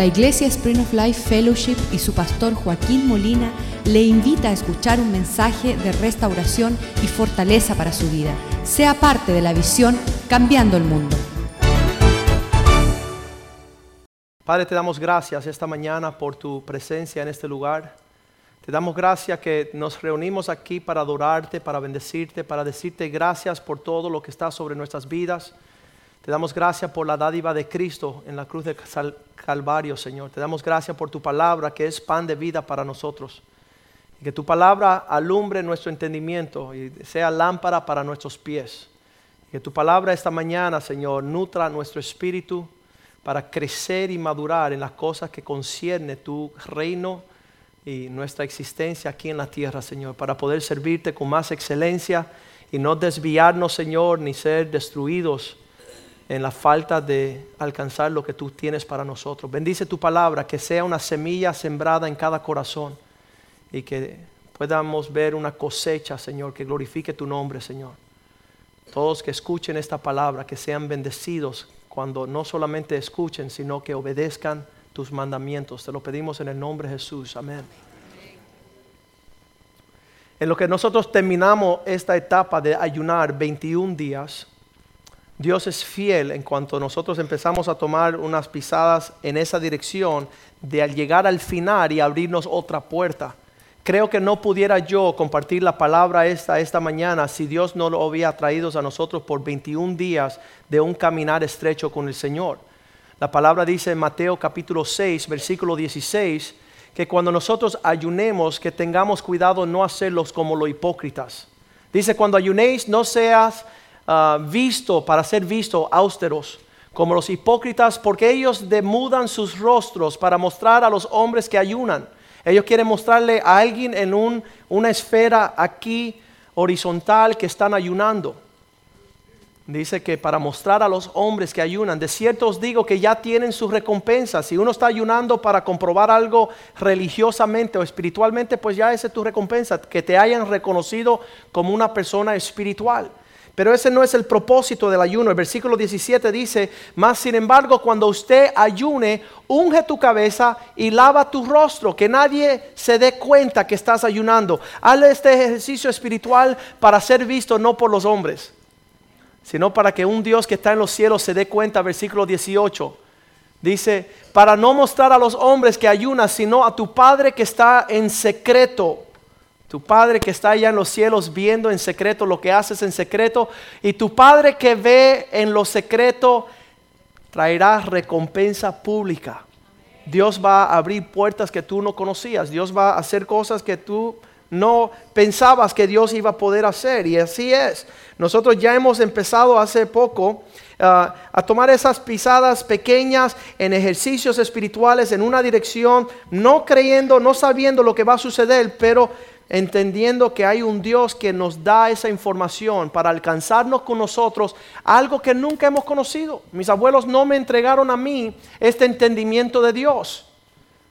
La Iglesia Spring of Life Fellowship y su pastor Joaquín Molina le invita a escuchar un mensaje de restauración y fortaleza para su vida. Sea parte de la visión Cambiando el Mundo. Padre, te damos gracias esta mañana por tu presencia en este lugar. Te damos gracias que nos reunimos aquí para adorarte, para bendecirte, para decirte gracias por todo lo que está sobre nuestras vidas. Te damos gracias por la dádiva de Cristo en la cruz del Calvario, Señor. Te damos gracias por tu palabra que es pan de vida para nosotros. Y que tu palabra alumbre nuestro entendimiento y sea lámpara para nuestros pies. Y que tu palabra esta mañana, Señor, nutra nuestro espíritu para crecer y madurar en las cosas que concierne tu reino y nuestra existencia aquí en la tierra, Señor, para poder servirte con más excelencia y no desviarnos, Señor, ni ser destruidos en la falta de alcanzar lo que tú tienes para nosotros. Bendice tu palabra, que sea una semilla sembrada en cada corazón y que podamos ver una cosecha, Señor, que glorifique tu nombre, Señor. Todos que escuchen esta palabra, que sean bendecidos cuando no solamente escuchen, sino que obedezcan tus mandamientos. Te lo pedimos en el nombre de Jesús. Amén. En lo que nosotros terminamos esta etapa de ayunar 21 días, Dios es fiel en cuanto nosotros empezamos a tomar unas pisadas en esa dirección de al llegar al final y abrirnos otra puerta. Creo que no pudiera yo compartir la palabra esta esta mañana si Dios no lo había traído a nosotros por 21 días de un caminar estrecho con el Señor. La palabra dice en Mateo capítulo 6, versículo 16, que cuando nosotros ayunemos, que tengamos cuidado no hacerlos como los hipócritas. Dice, cuando ayunéis, no seas Ah, visto, para ser visto, austeros, como los hipócritas, porque ellos demudan sus rostros para mostrar a los hombres que ayunan. Ellos quieren mostrarle a alguien en un, una esfera aquí horizontal que están ayunando. Dice que para mostrar a los hombres que ayunan, de cierto os digo que ya tienen su recompensa. Si uno está ayunando para comprobar algo religiosamente o espiritualmente, pues ya esa es tu recompensa, que te hayan reconocido como una persona espiritual. Pero ese no es el propósito del ayuno. El versículo 17 dice, más sin embargo, cuando usted ayune, unge tu cabeza y lava tu rostro, que nadie se dé cuenta que estás ayunando. Hazle este ejercicio espiritual para ser visto no por los hombres, sino para que un Dios que está en los cielos se dé cuenta, versículo 18. Dice, para no mostrar a los hombres que ayunas, sino a tu Padre que está en secreto tu Padre que está allá en los cielos viendo en secreto lo que haces en secreto. Y tu Padre que ve en lo secreto traerá recompensa pública. Dios va a abrir puertas que tú no conocías. Dios va a hacer cosas que tú no pensabas que Dios iba a poder hacer. Y así es. Nosotros ya hemos empezado hace poco ah, a tomar esas pisadas pequeñas en ejercicios espirituales en una dirección, no creyendo, no sabiendo lo que va a suceder, pero entendiendo que hay un Dios que nos da esa información para alcanzarnos con nosotros algo que nunca hemos conocido. Mis abuelos no me entregaron a mí este entendimiento de Dios.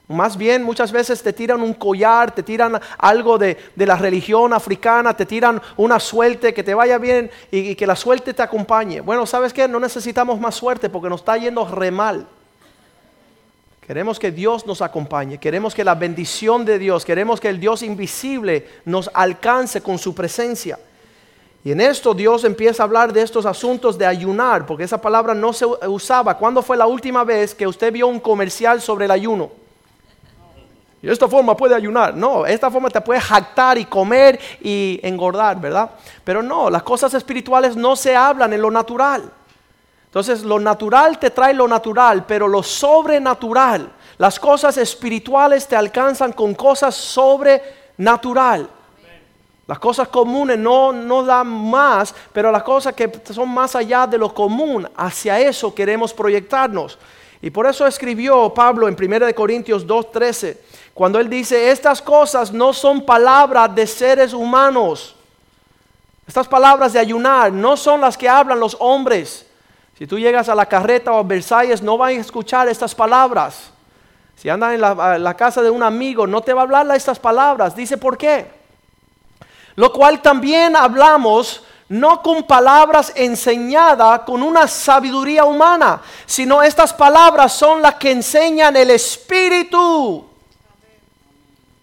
Más bien muchas veces te tiran un collar, te tiran algo de, la religión africana, te tiran una suerte, que te vaya bien y, y que la suerte te acompañe. Bueno, ¿sabes qué? No necesitamos más suerte porque nos está yendo re mal. Queremos que Dios nos acompañe, queremos que la bendición de Dios, queremos que el Dios invisible nos alcance con su presencia. Y en esto Dios empieza a hablar de estos asuntos de ayunar, porque esa palabra no se usaba. ¿Cuándo fue la última vez que usted vio un comercial sobre el ayuno? Y esta forma puede ayunar. No, esta forma te puede jactar y comer y engordar, ¿verdad? Pero no, las cosas espirituales no se hablan en lo natural. Entonces lo natural te trae lo natural, pero lo sobrenatural, las cosas espirituales te alcanzan con cosas sobrenatural. Las cosas comunes no, no dan más, pero las cosas que son más allá de lo común, hacia eso queremos proyectarnos. Y por eso escribió Pablo en 1 Corintios 2.13, cuando él dice, estas cosas no son palabras de seres humanos. Estas palabras de ayunar no son las que hablan los hombres si tú llegas a la carreta o a Versalles, no van a escuchar estas palabras. Si andan en la, casa de un amigo, no te va a hablar estas palabras. Dice, ¿por qué? Lo cual también hablamos, no con palabras enseñadas con una sabiduría humana, sino estas palabras son las que enseñan el Espíritu.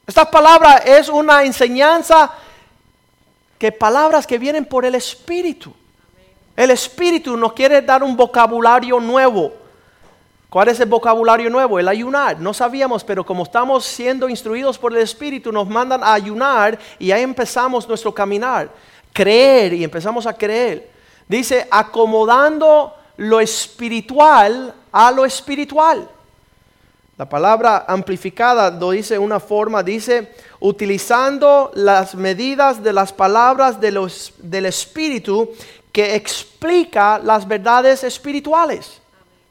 Estas palabras es una enseñanza que palabras que vienen por el Espíritu. El Espíritu nos quiere dar un vocabulario nuevo. ¿Cuál es el vocabulario nuevo? El ayunar. No sabíamos, pero como estamos siendo instruidos por el Espíritu, nos mandan a ayunar y ahí empezamos nuestro caminar. Creer y empezamos a creer. Dice, acomodando lo espiritual a lo espiritual. La palabra amplificada lo dice una forma, dice, utilizando las medidas de las palabras de los, del Espíritu que explica las verdades espirituales.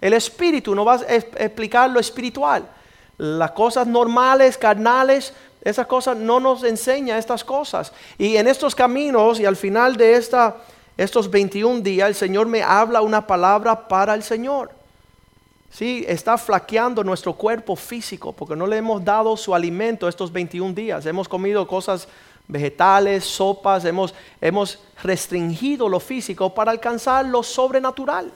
El Espíritu no va a explicar lo espiritual. Las cosas normales, carnales, esas cosas no nos enseña estas cosas. Y en estos caminos y al final de esta, estos 21 días, el Señor me habla una palabra para el Señor. Sí, está flaqueando nuestro cuerpo físico porque no le hemos dado su alimento estos 21 días. Hemos comido cosas vegetales, sopas, hemos, hemos restringido lo físico para alcanzar lo sobrenatural.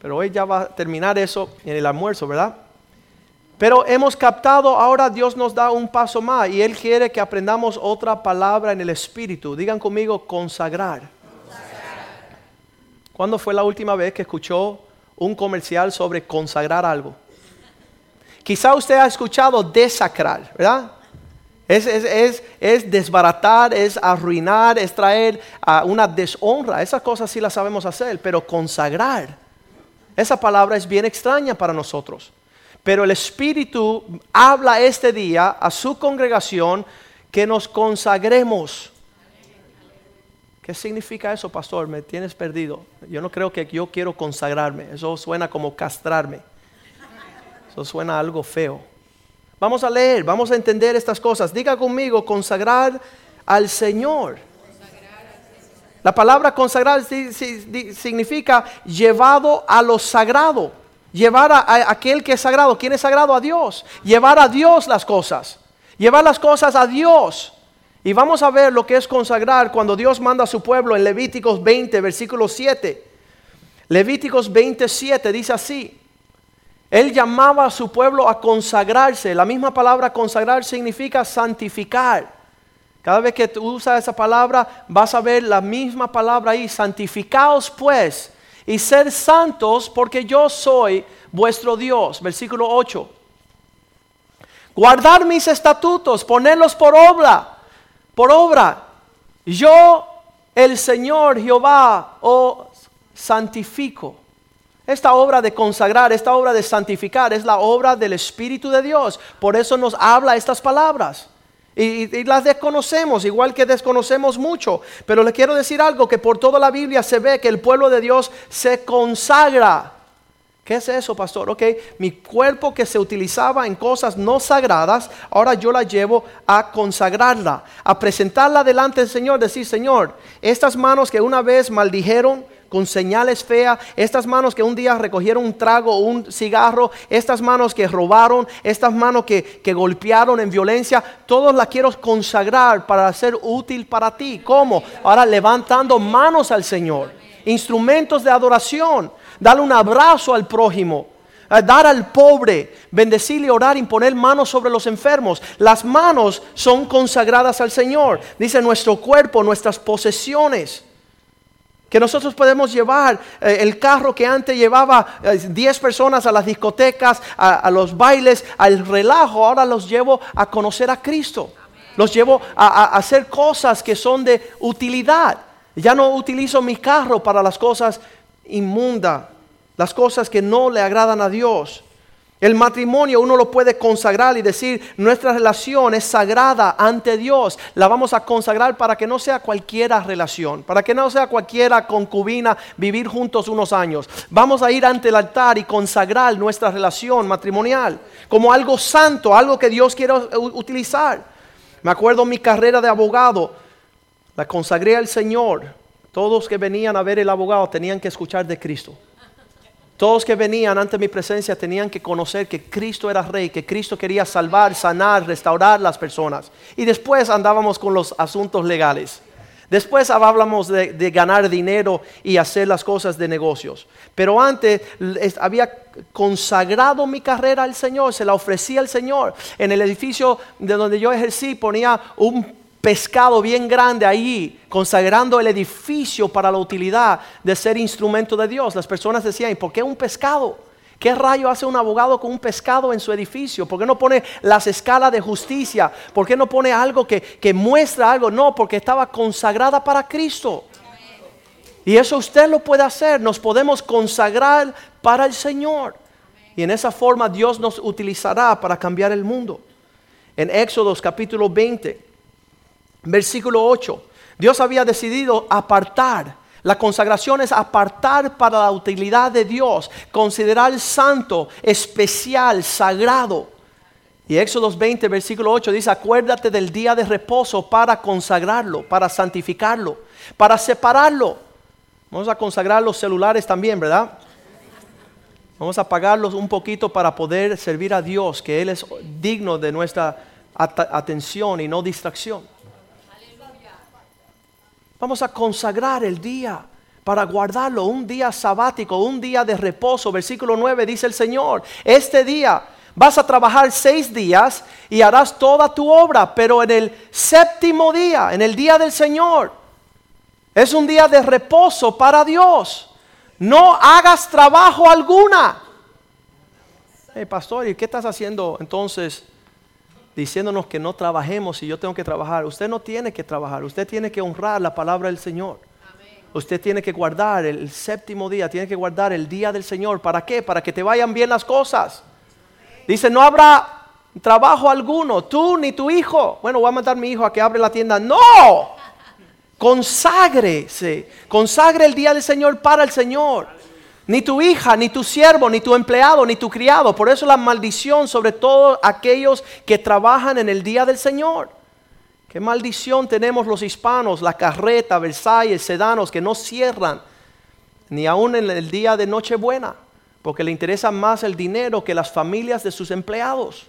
Pero hoy ya va a terminar eso en el almuerzo, ¿verdad? Pero hemos captado, ahora Dios nos da un paso más y Él quiere que aprendamos otra palabra en el Espíritu. Digan conmigo, consagrar. ¿Cuándo fue la última vez que escuchó un comercial sobre consagrar algo. Quizá usted ha escuchado desacrar, ¿verdad? Es, desbaratar, es arruinar, es traer a una deshonra. Esas cosas sí las sabemos hacer, pero consagrar, esa palabra es bien extraña para nosotros. Pero el Espíritu habla este día a su congregación que nos consagremos ¿Qué significa eso, pastor? Me tienes perdido. Yo no creo que yo quiero consagrarme. Eso suena como castrarme. Eso suena algo feo. Vamos a leer, vamos a entender estas cosas. Diga conmigo, consagrar al Señor. La palabra consagrar significa llevado a lo sagrado. Llevar a, aquel que es sagrado. ¿Quién es sagrado? A Dios. Llevar a Dios las cosas. Llevar las cosas a Dios. Y vamos a ver lo que es consagrar cuando Dios manda a su pueblo en Levíticos 20, versículo 7. Levíticos 27 dice así. Él llamaba a su pueblo a consagrarse. La misma palabra consagrar significa santificar. Cada vez que tú usas esa palabra, vas a ver la misma palabra ahí. Santificaos pues y ser santos porque yo soy vuestro Dios. Versículo 8. Guardar mis estatutos, ponerlos por obra por obra. Yo, el Señor Jehová, os santifico. Esta obra de consagrar, esta obra de santificar es la obra del Espíritu de Dios. Por eso nos habla estas palabras. Y, las desconocemos, igual que desconocemos mucho. Pero le quiero decir algo, que por toda la Biblia se ve que el pueblo de Dios se consagra. ¿Qué es eso, pastor? Ok, mi cuerpo que se utilizaba en cosas no sagradas, ahora yo la llevo a consagrarla, a presentarla delante del Señor, decir, Señor, estas manos que una vez maldijeron con señales feas, estas manos que un día recogieron un trago o un cigarro, estas manos que robaron, estas manos que, que golpearon en violencia, todos las quiero consagrar para ser útil para ti. ¿Cómo? Ahora levantando manos al Señor, instrumentos de adoración darle un abrazo al prójimo, dar al pobre, bendecirle, orar, imponer manos sobre los enfermos. Las manos son consagradas al Señor. Dice nuestro cuerpo, nuestras posesiones. Que nosotros podemos llevar eh, el carro que antes llevaba 10 eh, personas a las discotecas, a, los bailes, al relajo, ahora los llevo a conocer a Cristo. Los llevo a, a hacer cosas que son de utilidad. Ya no utilizo mi carro para las cosas inmunda, las cosas que no le agradan a Dios. El matrimonio uno lo puede consagrar y decir, nuestra relación es sagrada ante Dios. La vamos a consagrar para que no sea cualquiera relación, para que no sea cualquiera concubina vivir juntos unos años. Vamos a ir ante el altar y consagrar nuestra relación matrimonial como algo santo, algo que Dios quiere utilizar. Me acuerdo mi carrera de abogado, la consagré al Señor todos que venían a ver el abogado tenían que escuchar de Cristo. Todos que venían ante mi presencia tenían que conocer que Cristo era rey, que Cristo quería salvar, sanar, restaurar las personas. Y después andábamos con los asuntos legales. Después hablamos de, ganar dinero y hacer las cosas de negocios. Pero antes había consagrado mi carrera al Señor, se la ofrecía al Señor. En el edificio de donde yo ejercí ponía un pescado bien grande ahí, consagrando el edificio para la utilidad de ser instrumento de Dios. Las personas decían, ¿y por qué un pescado? ¿Qué rayo hace un abogado con un pescado en su edificio? ¿Por qué no pone las escalas de justicia? ¿Por qué no pone algo que, que muestra algo? No, porque estaba consagrada para Cristo. Y eso usted lo puede hacer. Nos podemos consagrar para el Señor. Y en esa forma Dios nos utilizará para cambiar el mundo. En Éxodos capítulo 20, versículo 8, Dios había decidido apartar. La consagración es apartar para la utilidad de Dios, considerar santo, especial, sagrado. Y Éxodos 20, versículo 8 dice, acuérdate del día de reposo para consagrarlo, para santificarlo, para separarlo. Vamos a consagrar los celulares también, ¿verdad? Vamos a apagarlos un poquito para poder servir a Dios, que Él es digno de nuestra at- atención y no distracción. Vamos a consagrar el día para guardarlo, un día sabático, un día de reposo. Versículo 9 dice el Señor, este día vas a trabajar seis días y harás toda tu obra, pero en el séptimo día, en el día del Señor, es un día de reposo para Dios. No hagas trabajo alguna. Hey, pastor, ¿y qué estás haciendo entonces? Diciéndonos que no trabajemos y yo tengo que trabajar. Usted no tiene que trabajar, usted tiene que honrar la palabra del Señor. Usted tiene que guardar el séptimo día, tiene que guardar el día del Señor. ¿Para qué? Para que te vayan bien las cosas. Dice, no habrá trabajo alguno, tú ni tu hijo. Bueno, voy a mandar a mi hijo a que abre la tienda. No, conságrese, consagre el día del Señor para el Señor. Ni tu hija, ni tu siervo, ni tu empleado, ni tu criado. Por eso la maldición sobre todos aquellos que trabajan en el día del Señor. Qué maldición tenemos los hispanos, la carreta, Versalles, sedanos, que no cierran ni aún en el día de Nochebuena, porque le interesa más el dinero que las familias de sus empleados.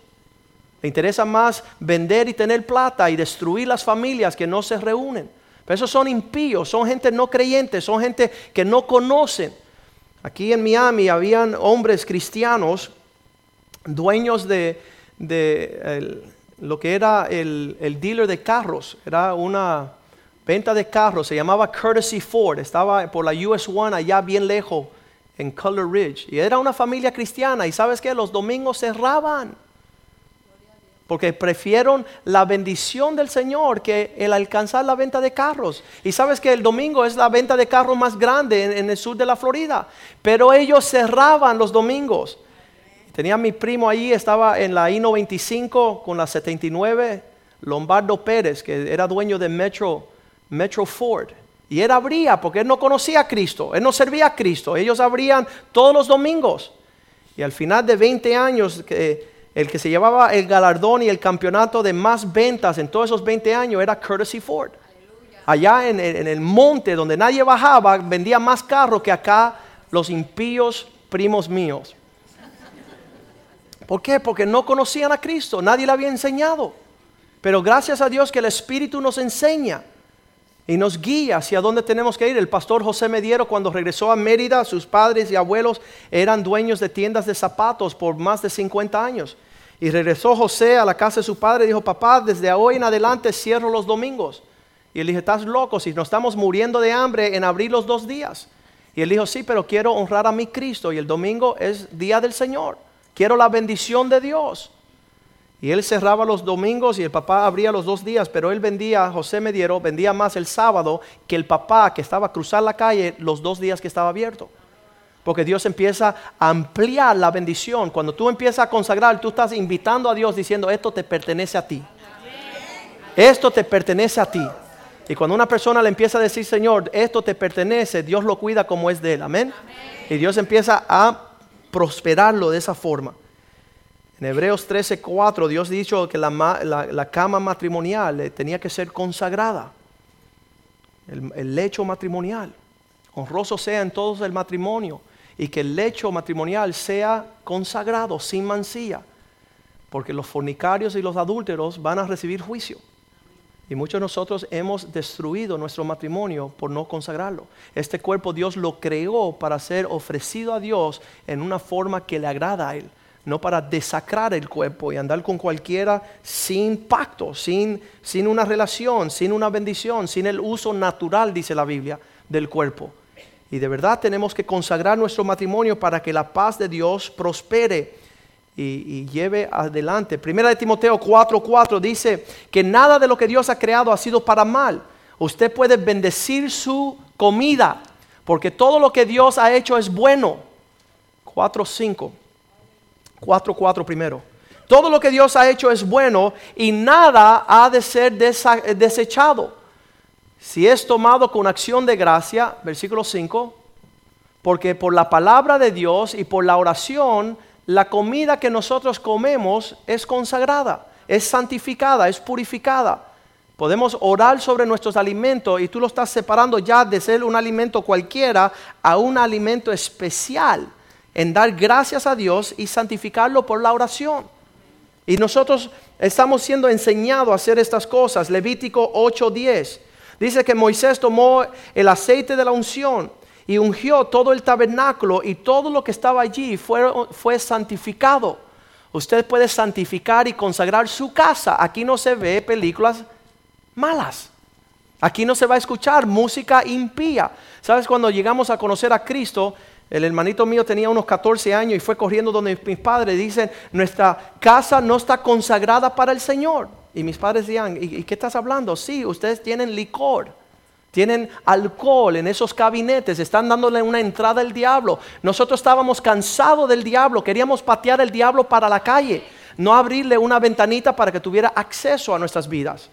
Le interesa más vender y tener plata y destruir las familias que no se reúnen. Pero esos son impíos, son gente no creyente, son gente que no conocen. Aquí en Miami habían hombres cristianos, dueños de, lo que era el, el dealer de carros, era una venta de carros, se llamaba Courtesy Ford, estaba por la US One allá bien lejos en Color Ridge. Y era una familia cristiana. Y sabes que los domingos cerraban. Porque prefieron la bendición del Señor que el alcanzar la venta de carros. Y sabes que el domingo es la venta de carros más grande en, el sur de la Florida. Pero ellos cerraban los domingos. Tenía mi primo ahí, estaba en la I-95 con la 79, Lombardo Pérez, que era dueño de Metro, Metro Ford. Y él abría porque él no conocía a Cristo, él no servía a Cristo. Ellos abrían todos los domingos. Y al final de 20 años, que el que se llevaba el galardón y el campeonato de más ventas en todos esos 20 años era Courtesy Ford. Allá en, el monte donde nadie bajaba, vendía más carros que acá los impíos primos míos. ¿Por qué? Porque no conocían a Cristo, nadie le había enseñado. Pero gracias a Dios que el Espíritu nos enseña y nos guía hacia dónde tenemos que ir. El pastor José Mediero cuando regresó a Mérida, sus padres y abuelos eran dueños de tiendas de zapatos por más de 50 años. Y regresó José a la casa de su padre y dijo, papá, desde hoy en adelante cierro los domingos. Y él dijo, estás loco, si nos estamos muriendo de hambre en abrir los dos días. Y él dijo, sí, pero quiero honrar a mi Cristo y el domingo es día del Señor. Quiero la bendición de Dios. Y él cerraba los domingos y el papá abría los dos días, pero él vendía, José Mediero, vendía más el sábado que el papá que estaba a cruzar la calle los dos días que estaba abierto. Porque Dios empieza a ampliar la bendición. Cuando tú empiezas a consagrar, tú estás invitando a Dios diciendo, esto te pertenece a ti. Esto te pertenece a ti. Y cuando una persona le empieza a decir, Señor, esto te pertenece, Dios lo cuida como es de él. Amén. Y Dios empieza a prosperarlo de esa forma. En Hebreos 13:4 Dios dicho que la cama matrimonial eh, tenía que ser consagrada. El, el lecho matrimonial. Honroso sea en todos el matrimonio. Y que el lecho matrimonial sea consagrado, sin mancilla. Porque los fornicarios y los adúlteros van a recibir juicio. Y muchos de nosotros hemos destruido nuestro matrimonio por no consagrarlo. Este cuerpo Dios lo creó para ser ofrecido a Dios en una forma que le agrada a Él, no para desacrar el cuerpo y andar con cualquiera sin pacto, sin, sin una relación, sin una bendición, sin el uso natural, dice la Biblia, del cuerpo. Y de verdad tenemos que consagrar nuestro matrimonio para que la paz de Dios prospere y, lleve adelante. Primera de Timoteo 4:4 dice que nada de lo que Dios ha creado ha sido para mal. Usted puede bendecir su comida, porque todo lo que Dios ha hecho es bueno. 4:5. 4:4 primero. Todo lo que Dios ha hecho es bueno y nada ha de ser desechado. Si es tomado con acción de gracia, versículo 5, porque por la palabra de Dios y por la oración la comida que nosotros comemos es consagrada, es santificada, es purificada. Podemos orar sobre nuestros alimentos y tú lo estás separando ya de ser un alimento cualquiera a un alimento especial en dar gracias a Dios y santificarlo por la oración. Y nosotros estamos siendo enseñados a hacer estas cosas. Levítico 8:10 dice que Moisés tomó el aceite de la unción y ungió todo el tabernáculo y todo lo que estaba allí fue, fue santificado. Usted puede santificar y consagrar su casa. Aquí no se ve películas malas. Aquí no se va a escuchar música impía. ¿Sabes? Cuando llegamos a conocer a Cristo, el hermanito mío tenía unos 14 años y fue corriendo donde mis padres dicen, nuestra casa no está consagrada para el Señor. Y mis padres decían, ¿y, qué estás hablando? Sí, ustedes tienen licor tienen alcohol en esos gabinetes, están dándole una entrada al diablo. Nosotros estábamos cansados del diablo, queríamos patear el diablo para la calle, no abrirle una ventanita para que tuviera acceso a nuestras vidas.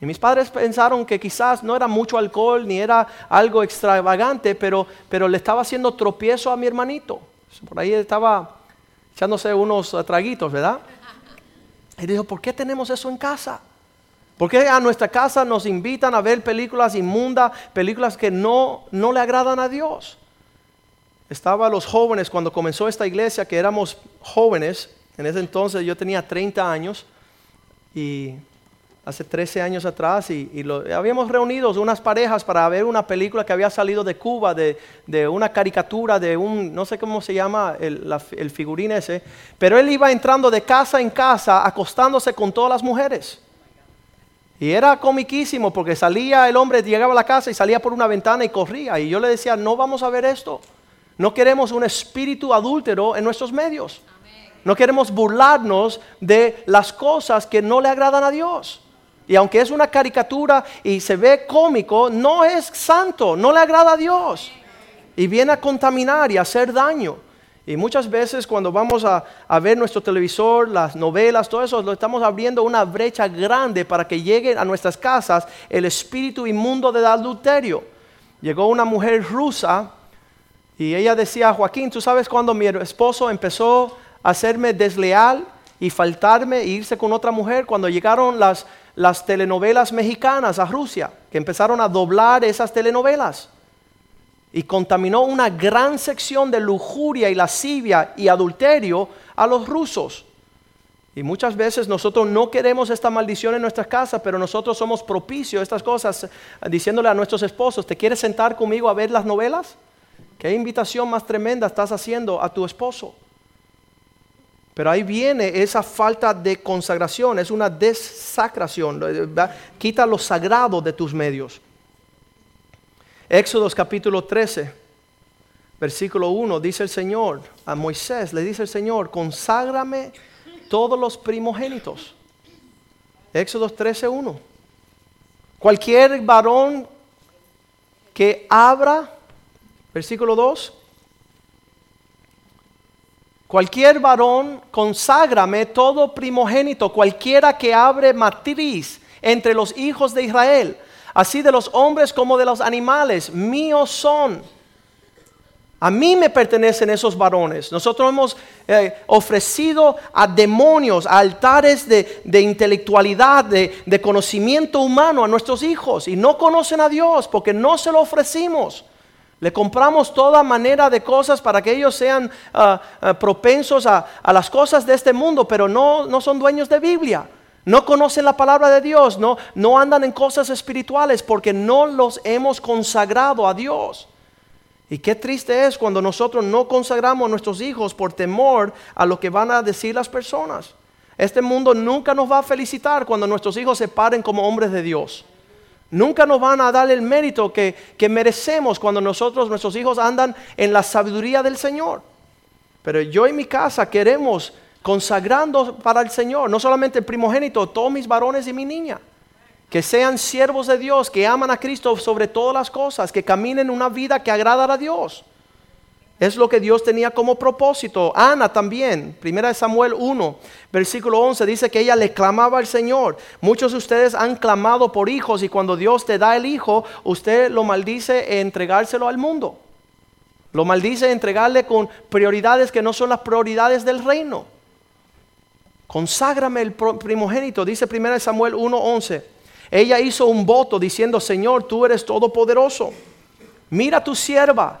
Y mis padres pensaron que quizás no era mucho alcohol ni era algo extravagante, pero, pero le estaba haciendo tropiezo a mi hermanito. Por ahí estaba echándose unos traguitos, ¿verdad? Y dijo, ¿por qué tenemos eso en casa? ¿Por qué a nuestra casa nos invitan a ver películas inmundas, películas que no, no le agradan a Dios? Estaba los jóvenes cuando comenzó esta iglesia, que éramos jóvenes, en ese entonces yo tenía 30 años y hace 13 años atrás y, habíamos reunido unas parejas para ver una película que había salido de Cuba, de, una caricatura, de un, no sé cómo se llama el, el figurín ese, pero él iba entrando de casa en casa acostándose con todas las mujeres. Y era comiquísimo porque salía el hombre, llegaba a la casa y salía por una ventana y corría. Y yo le decía, no vamos a ver esto. No queremos un espíritu adúltero en nuestros medios. No queremos burlarnos de las cosas que no le agradan a Dios. Y aunque es una caricatura y se ve cómico, no es santo, no le agrada a Dios. Y viene a contaminar y a hacer daño. Y muchas veces cuando vamos a, ver nuestro televisor, las novelas, todo eso, lo estamos abriendo una brecha grande para que llegue a nuestras casas el espíritu inmundo del adulterio. Llegó una mujer rusa y ella decía, Joaquín, ¿tú sabes cuando mi esposo empezó a hacerme desleal y faltarme e irse con otra mujer? Cuando llegaron las, las telenovelas mexicanas a Rusia, que empezaron a doblar esas telenovelas y contaminó una gran sección de lujuria y lascivia y adulterio a los rusos. Y muchas veces nosotros no queremos esta maldición en nuestras casas, pero nosotros somos propicios a estas cosas, diciéndole a nuestros esposos, ¿te quieres sentar conmigo a ver las novelas? ¿Qué invitación más tremenda estás haciendo a tu esposo? Pero ahí viene esa falta de consagración, es una desacración, quita lo sagrado de tus medios. Éxodos capítulo 13, versículo 1, dice el Señor a Moisés, le dice el Señor, conságrame todos los primogénitos. Éxodos 13, 1. Cualquier varón que abra, versículo 2, cualquier varón, conságrame todo primogénito, cualquiera que abre matriz entre los hijos de Israel así de los hombres como de los animales, míos son. A mí me pertenecen esos varones. Nosotros hemos eh, ofrecido a demonios, a altares de, intelectualidad, de, conocimiento humano a nuestros hijos y no conocen a Dios porque no se lo ofrecimos. Le compramos toda manera de cosas para que ellos sean ah, ah, propensos a, las cosas de este mundo, pero no, no son dueños de Biblia. No conocen la palabra de Dios, no, no andan en cosas espirituales porque no los hemos consagrado a Dios. Y qué triste es cuando nosotros no consagramos a nuestros hijos por temor a lo que van a decir las personas. Este mundo nunca nos va a felicitar cuando nuestros hijos se paren como hombres de Dios. Nunca nos van a dar el mérito que, que merecemos cuando nosotros, nuestros hijos andan en la sabiduría del Señor. Pero yo y mi casa queremos consagrando para el Señor, no solamente el primogénito, todos mis varones y mi niña. Que sean siervos de Dios, que aman a Cristo sobre todas las cosas, que caminen una vida que agrada a Dios. Es lo que Dios tenía como propósito. Ana también, primera de Samuel 1, versículo 11, dice que ella le clamaba al Señor. Muchos de ustedes han clamado por hijos y cuando Dios te da el hijo, usted lo maldice entregárselo al mundo. Lo maldice entregarle con prioridades que no son las prioridades del reino. Conságrame el primogénito, dice 1 Samuel 1:11. Ella hizo un voto diciendo, Señor, tú eres todopoderoso. Mira tu sierva,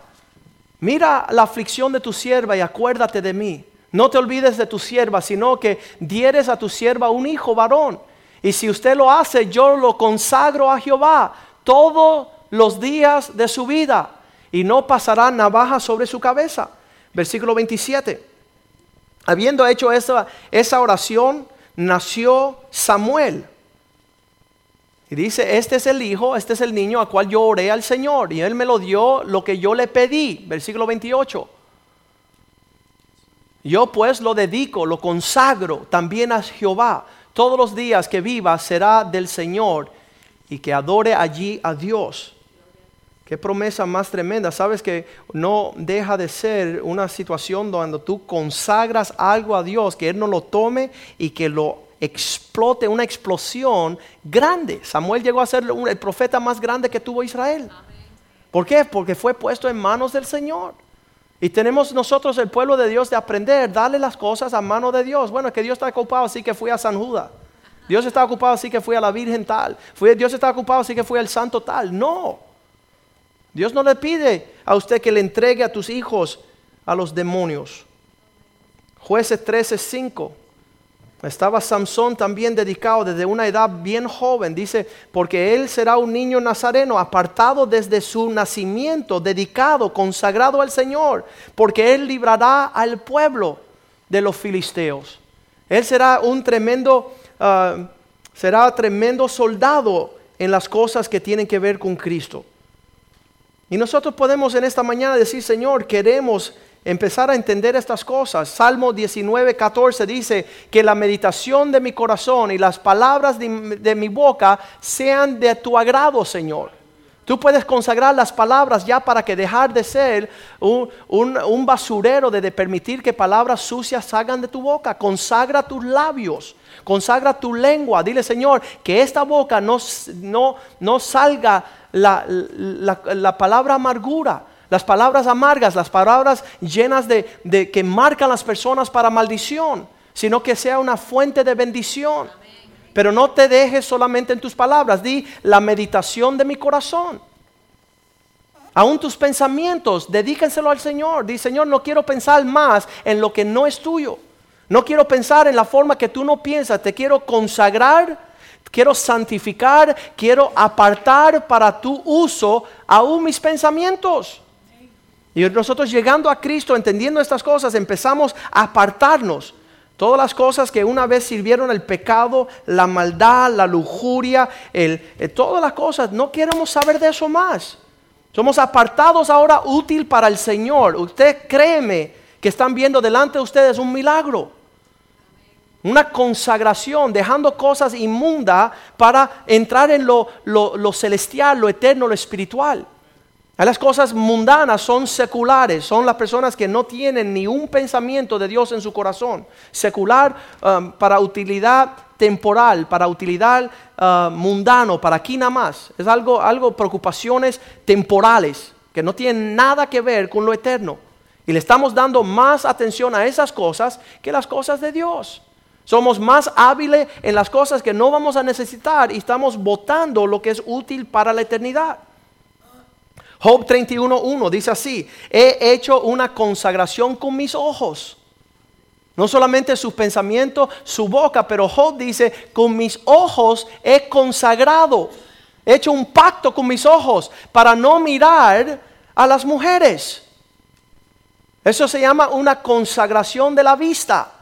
mira la aflicción de tu sierva y acuérdate de mí. No te olvides de tu sierva, sino que dieres a tu sierva un hijo varón. Y si usted lo hace, yo lo consagro a Jehová todos los días de su vida. Y no pasará navaja sobre su cabeza. Versículo 27. Habiendo hecho esa, esa oración, nació Samuel. Y dice, este es el hijo, este es el niño a cual yo oré al Señor. Y él me lo dio lo que yo le pedí. Versículo 28. Yo pues lo dedico, lo consagro también a Jehová. Todos los días que viva será del Señor y que adore allí a Dios. Qué promesa más tremenda. Sabes que no deja de ser una situación donde tú consagras algo a Dios, que Él no lo tome y que lo explote, una explosión grande. Samuel llegó a ser el profeta más grande que tuvo Israel. ¿Por qué? Porque fue puesto en manos del Señor. Y tenemos nosotros, el pueblo de Dios, de aprender, darle las cosas a mano de Dios. Bueno, es que Dios está ocupado, así que fui a San Judas. Dios está ocupado, así que fui a la Virgen tal. Dios está ocupado, así que fui al Santo tal. No. Dios no le pide a usted que le entregue a tus hijos a los demonios. Jueces 13:5. Estaba Samson también dedicado desde una edad bien joven. Dice, porque él será un niño nazareno, apartado desde su nacimiento, dedicado, consagrado al Señor, porque él librará al pueblo de los filisteos. Él será un tremendo, ah, será tremendo soldado en las cosas que tienen que ver con Cristo. Y nosotros podemos en esta mañana decir, Señor, queremos empezar a entender estas cosas. Salmo 19, 14 dice que la meditación de mi corazón y las palabras de, mi boca sean de tu agrado, Señor. Tú puedes consagrar las palabras ya para que dejar de ser un, un, basurero de, de, permitir que palabras sucias salgan de tu boca. Consagra tus labios, consagra tu lengua. Dile, Señor, que esta boca no, no, no salga la, palabra amargura, las palabras amargas, las palabras llenas de, que marcan las personas para maldición, sino que sea una fuente de bendición. Pero no te dejes solamente en tus palabras, di la meditación de mi corazón. Aún tus pensamientos, dedíquenselo al Señor. Di, Señor, no quiero pensar más en lo que no es tuyo. No quiero pensar en la forma que tú no piensas. Te quiero consagrar quiero santificar, quiero apartar para tu uso aún mis pensamientos. Y nosotros llegando a Cristo, entendiendo estas cosas, empezamos a apartarnos. Todas las cosas que una vez sirvieron el pecado, la maldad, la lujuria, eh, todas las cosas, no queremos saber de eso más. Somos apartados ahora útil para el Señor. Usted créeme que están viendo delante de ustedes un milagro una consagración, dejando cosas inmundas para entrar en lo, celestial, lo eterno, lo espiritual. Las cosas mundanas son seculares, son las personas que no tienen ni un pensamiento de Dios en su corazón. Secular um, para utilidad temporal, para utilidad uh, mundano, para aquí nada más. Es algo, algo, preocupaciones temporales que no tienen nada que ver con lo eterno. Y le estamos dando más atención a esas cosas que las cosas de Dios. Somos más hábiles en las cosas que no vamos a necesitar y estamos votando lo que es útil para la eternidad. Job 31.1 dice así, he hecho una consagración con mis ojos. No solamente sus pensamientos, su boca, pero Job dice, con mis ojos he consagrado, he hecho un pacto con mis ojos para no mirar a las mujeres. Eso se llama una consagración de la vista.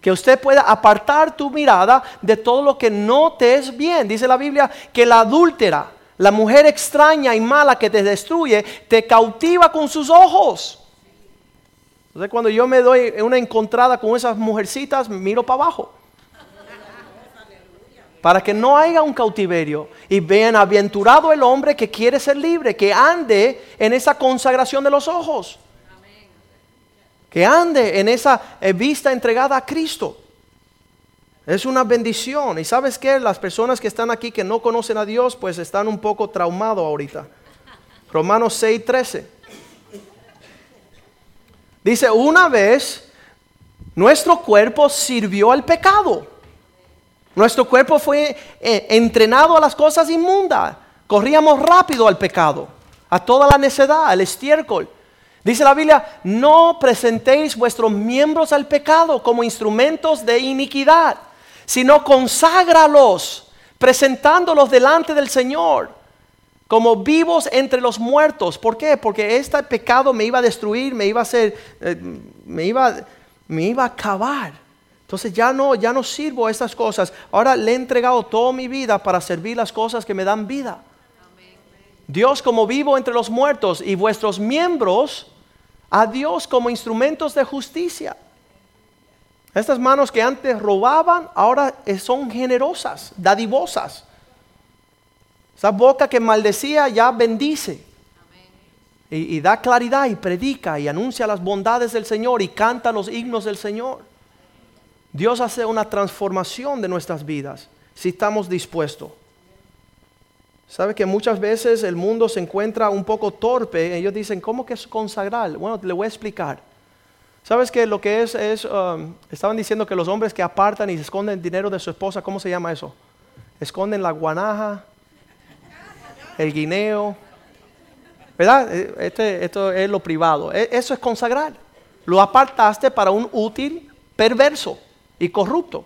Que usted pueda apartar tu mirada de todo lo que no te es bien. Dice la Biblia que la adúltera, la mujer extraña y mala que te destruye, te cautiva con sus ojos. Entonces cuando yo me doy una encontrada con esas mujercitas, miro para abajo. Para que no haya un cautiverio. Y bienaventurado el hombre que quiere ser libre, que ande en esa consagración de los ojos. Que ande en esa eh, vista entregada a Cristo. Es una bendición. Y sabes que las personas que están aquí que no conocen a Dios, pues están un poco traumados ahorita. Romanos 6, 13. Dice, una vez nuestro cuerpo sirvió al pecado. Nuestro cuerpo fue eh, entrenado a las cosas inmundas. Corríamos rápido al pecado, a toda la necedad, al estiércol. Dice la Biblia, no presentéis vuestros miembros al pecado como instrumentos de iniquidad, sino conságralos, presentándolos delante del Señor como vivos entre los muertos. ¿Por qué? Porque este pecado me iba a destruir, me iba a hacer, eh, me, iba, me iba a acabar. Entonces ya no, ya no sirvo a estas cosas. Ahora le he entregado toda mi vida para servir las cosas que me dan vida. Dios como vivo entre los muertos y vuestros miembros a Dios como instrumentos de justicia. Estas manos que antes robaban ahora son generosas, dadivosas. Esa boca que maldecía ya bendice. Y, da claridad y predica y anuncia las bondades del Señor y canta los himnos del Señor. Dios hace una transformación de nuestras vidas si estamos dispuestos. ¿Sabe que muchas veces el mundo se encuentra un poco torpe? Ellos dicen, ¿cómo que es consagrar? Bueno, le voy a explicar. ¿Sabes que lo que es es, um, estaban diciendo que los hombres que apartan y esconden dinero de su esposa, ¿cómo se llama eso? Esconden la guanaja, el guineo. ¿Verdad? Eh, este, esto es lo privado. E, eso es consagrar. Lo apartaste para un útil perverso y corrupto.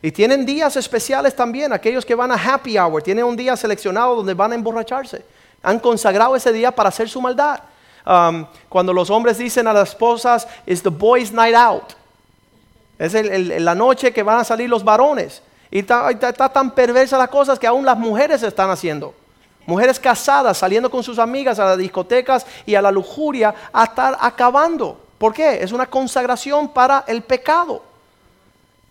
Y tienen días especiales también. Aquellos que van a happy hour tienen un día seleccionado donde van a emborracharse. Han consagrado ese día para hacer su maldad. Um, cuando los hombres dicen a las esposas, it's the boys' night out. Es la noche que van a salir los varones. Y está, está tan perversa las cosas que aún las mujeres están haciendo. Mujeres casadas saliendo con sus amigas a las discotecas y a la lujuria a estar acabando. ¿Por qué? Es una consagración para el pecado.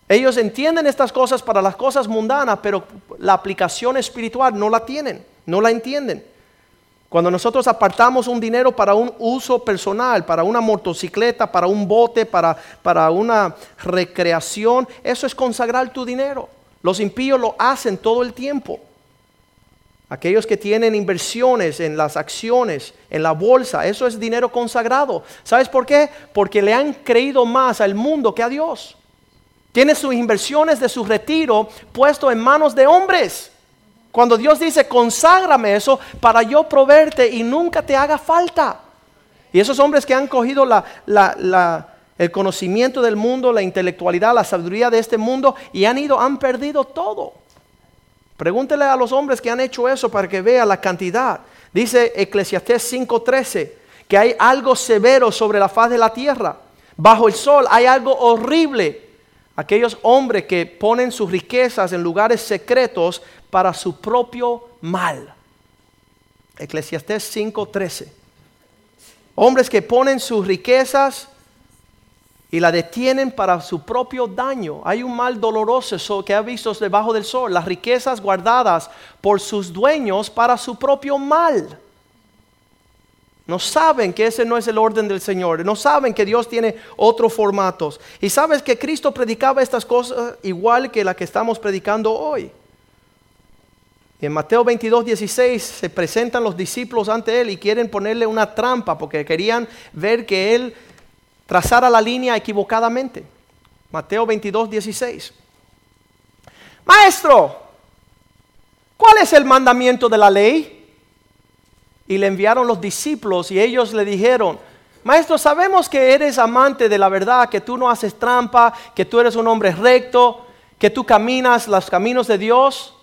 Ellos entienden estas cosas para las cosas mundanas, pero la aplicación espiritual no la tienen, no la entienden. Cuando nosotros apartamos un dinero para un uso personal, para una motocicleta, para un bote, para, para una recreación, eso es consagrar tu dinero. Los impíos lo hacen todo el tiempo. Aquellos que tienen inversiones en las acciones, en la bolsa, eso es dinero consagrado. ¿Sabes por qué? Porque le han creído más al mundo que a Dios. Tiene sus inversiones de su retiro puesto en manos de hombres. Cuando Dios dice, conságrame eso para yo proveerte y nunca te haga falta. Y esos hombres que han cogido el conocimiento del mundo, la intelectualidad, la sabiduría de este mundo y han ido, han perdido todo. Pregúntele a los hombres que han hecho eso para que vea la cantidad. Dice Eclesiastés 5:13 que hay algo severo sobre la faz de la tierra. Bajo el sol hay algo horrible. Aquellos hombres que ponen sus riquezas en lugares secretos para su propio mal. Eclesiastés 5:13. Hombres que ponen sus riquezas y la detienen para su propio daño. Hay un mal doloroso que ha visto debajo del sol, las riquezas guardadas por sus dueños para su propio mal. No saben que ese no es el orden del Señor. No saben que Dios tiene otros formatos. Y sabes que Cristo predicaba estas cosas igual que la que estamos predicando hoy. en Mateo 22, 16 se presentan los discípulos ante Él y quieren ponerle una trampa porque querían ver que Él trazara la línea equivocadamente. Mateo 22, 16. Maestro, ¿cuál es el mandamiento de la ley? Y le enviaron los discípulos y ellos le dijeron, Maestro, sabemos que eres amante de la verdad, que tú no haces trampa, que tú eres un hombre recto, que tú caminas los caminos de Dios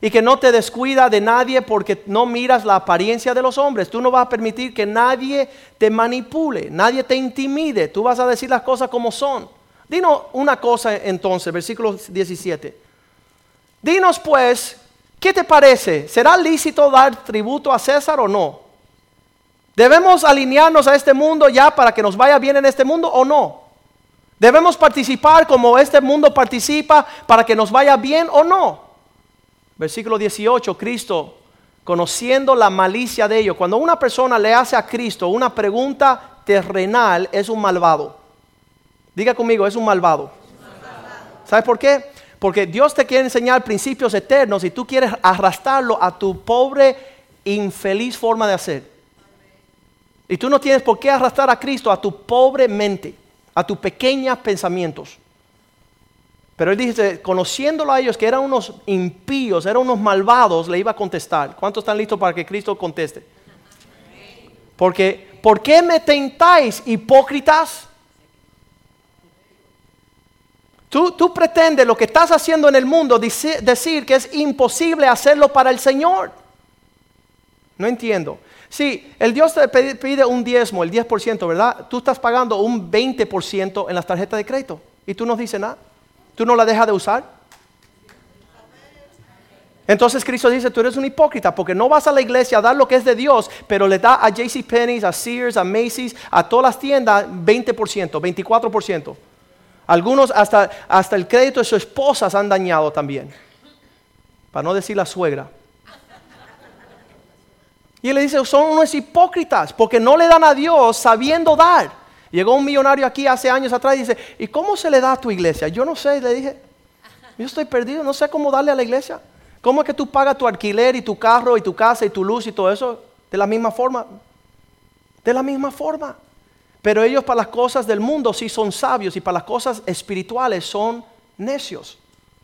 y que no te descuida de nadie porque no miras la apariencia de los hombres. Tú no vas a permitir que nadie te manipule, nadie te intimide. Tú vas a decir las cosas como son. Dinos una cosa entonces, versículo 17. Dinos pues, ¿qué te parece? ¿Será lícito dar tributo a César o no? ¿Debemos alinearnos a este mundo ya para que nos vaya bien en este mundo o no? ¿Debemos participar como este mundo participa para que nos vaya bien o no? Versículo 18, Cristo, conociendo la malicia de ellos, cuando una persona le hace a Cristo una pregunta terrenal, es un malvado. Diga conmigo, es un malvado. ¿Sabes por qué? Porque Dios te quiere enseñar principios eternos y tú quieres arrastrarlo a tu pobre, infeliz forma de hacer. Y tú no tienes por qué arrastrar a Cristo a tu pobre mente, a tus pequeños pensamientos. Pero él dice, conociéndolo a ellos que eran unos impíos, eran unos malvados, le iba a contestar. ¿Cuántos están listos para que Cristo conteste? Porque, ¿por qué me tentáis, hipócritas? Tú, tú pretendes lo que estás haciendo en el mundo decir que es imposible hacerlo para el Señor. No entiendo. Sí, el Dios te pide un diezmo, el 10%, ¿verdad? Tú estás pagando un 20% en las tarjetas de crédito y tú no dices nada. Tú no la dejas de usar. Entonces Cristo dice, tú eres un hipócrita porque no vas a la iglesia a dar lo que es de Dios, pero le da a JC Penney's, a Sears, a Macy's, a todas las tiendas 20%, 24%. Algunos hasta, hasta el crédito de su esposa se han dañado también. Para no decir la suegra. Y él le dice, son unos hipócritas porque no le dan a Dios sabiendo dar. Llegó un millonario aquí hace años atrás y dice, ¿y cómo se le da a tu iglesia? Yo no sé, le dije, yo estoy perdido, no sé cómo darle a la iglesia. ¿Cómo es que tú pagas tu alquiler y tu carro y tu casa y tu luz y todo eso de la misma forma? De la misma forma. Pero ellos para las cosas del mundo sí son sabios y para las cosas espirituales son necios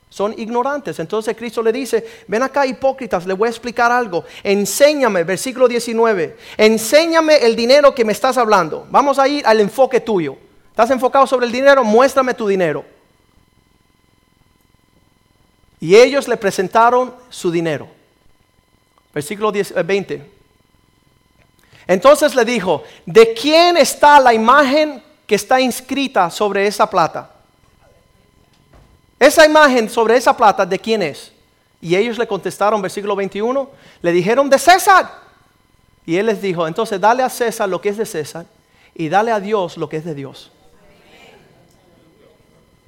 son ignorantes. Entonces Cristo le dice, ven acá hipócritas, le voy a explicar algo. Enséñame, versículo 19, enséñame el dinero que me estás hablando. Vamos a ir al enfoque tuyo. ¿Estás enfocado sobre el dinero? Muéstrame tu dinero. Y ellos le presentaron su dinero. Versículo 20. Eh, Entonces le dijo, ¿de quién está la imagen que está inscrita sobre esa plata? Esa imagen sobre esa plata, ¿de quién es? Y ellos le contestaron, versículo 21, le dijeron de César. Y él les dijo, entonces dale a César lo que es de César y dale a Dios lo que es de Dios.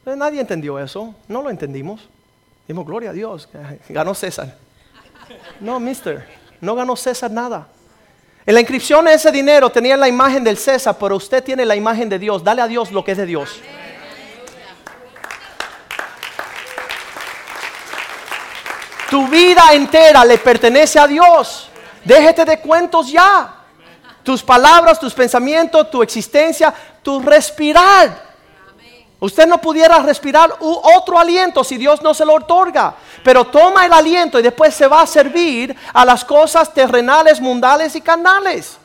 nadie entendió eso, no lo entendimos. Dimos, gloria a Dios, ganó César. No, mister, no ganó César nada. En la inscripción de ese dinero tenía la imagen del César, pero usted tiene la imagen de Dios. Dale a Dios lo que es de Dios. Tu vida entera le pertenece a Dios. Déjete de cuentos ya. Tus palabras, tus pensamientos, tu existencia, tu respirar. Usted no pudiera respirar otro aliento si Dios no se lo otorga. Pero toma el aliento y después se va a servir a las cosas terrenales, mundales y carnales.